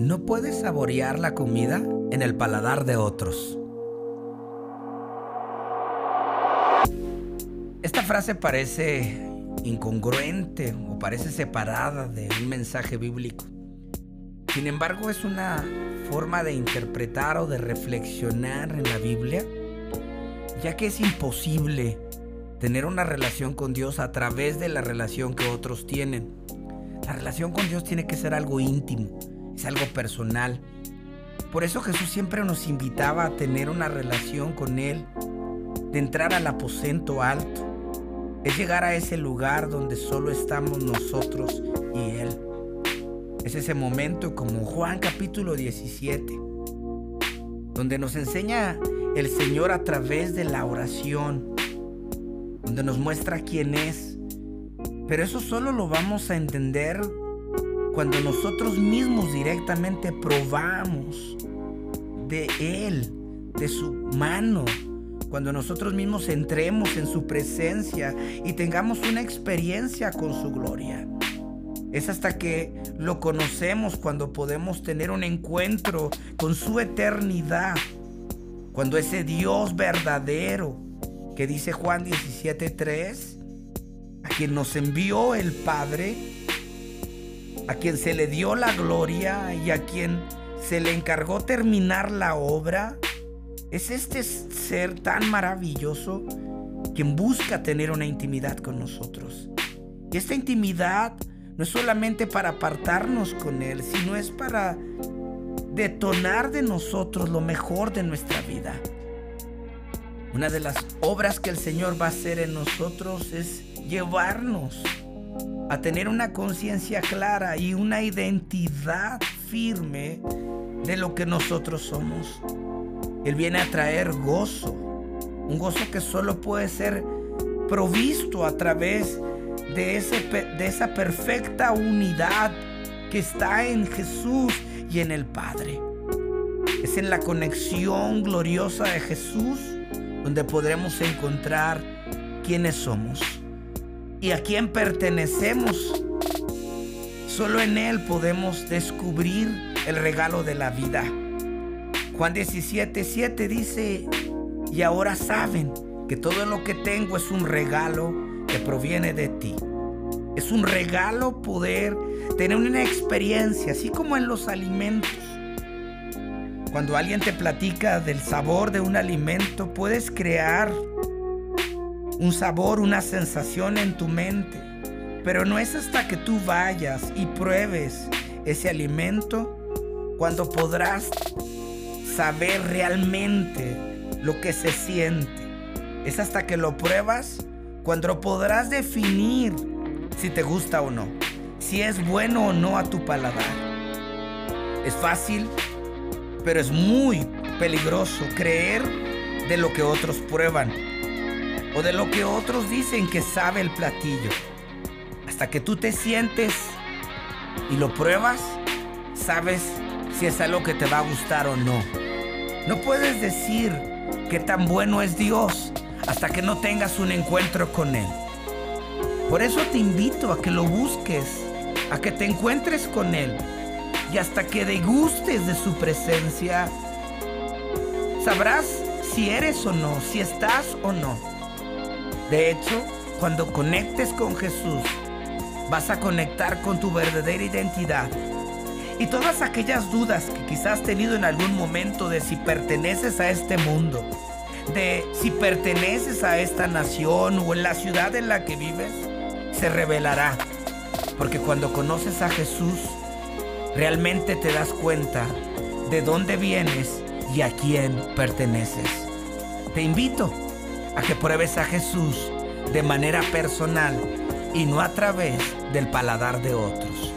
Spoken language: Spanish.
No puedes saborear la comida en el paladar de otros. Esta frase parece incongruente o parece separada de un mensaje bíblico. Sin embargo, es una forma de interpretar o de reflexionar en la Biblia, ya que es imposible tener una relación con Dios a través de la relación que otros tienen. La relación con Dios tiene que ser algo íntimo, es algo personal. Por eso Jesús siempre nos invitaba a tener una relación con Él, de entrar al aposento alto. Es llegar a ese lugar donde solo estamos nosotros y Él. Es ese momento como Juan capítulo 17, donde nos enseña el Señor a través de la oración, donde nos muestra quién es. Pero eso solo lo vamos a entender cuando nosotros mismos directamente probamos de Él, de su mano, cuando nosotros mismos entremos en su presencia y tengamos una experiencia con su gloria. Es hasta que lo conocemos cuando podemos tener un encuentro con su eternidad. Cuando ese Dios verdadero que dice Juan 17:3, a quien nos envió el Padre, a quien se le dio la gloria y a quien se le encargó terminar la obra, es este ser tan maravilloso quien busca tener una intimidad con nosotros. Y esta intimidad no es solamente para apartarnos con Él, sino es para detonar de nosotros lo mejor de nuestra vida. Una de las obras que el Señor va a hacer en nosotros es llevarnos a tener una conciencia clara y una identidad firme de lo que nosotros somos. Él viene a traer gozo, un gozo que solo puede ser provisto a través de, ese, de esa perfecta unidad que está en Jesús y en el Padre. Es en la conexión gloriosa de Jesús donde podremos encontrar quiénes somos y a quién pertenecemos. Solo en Él podemos descubrir el regalo de la vida. Juan 17, 7 dice, y ahora saben que todo lo que tengo es un regalo que proviene de ti. Es un regalo poder tener una experiencia, así como en los alimentos. Cuando alguien te platica del sabor de un alimento, puedes crear un sabor, una sensación en tu mente. Pero no es hasta que tú vayas y pruebes ese alimento cuando podrás saber realmente lo que se siente. Es hasta que lo pruebas cuando podrás definir si te gusta o no, si es bueno o no a tu paladar. Es fácil, pero es muy peligroso creer de lo que otros prueban o de lo que otros dicen que sabe el platillo. Hasta que tú te sientes y lo pruebas, sabes si es algo que te va a gustar o no. No puedes decir qué tan bueno es Dios hasta que no tengas un encuentro con Él. Por eso te invito a que lo busques, a que te encuentres con Él y hasta que degustes de su presencia, sabrás si eres o no, si estás o no. De hecho, cuando conectes con Jesús, vas a conectar con tu verdadera identidad. Y todas aquellas dudas que quizás has tenido en algún momento de si perteneces a este mundo, de si perteneces a esta nación o en la ciudad en la que vives, se revelará. Porque cuando conoces a Jesús, realmente te das cuenta de dónde vienes y a quién perteneces. Te invito a que pruebes a Jesús de manera personal y no a través del paladar de otros.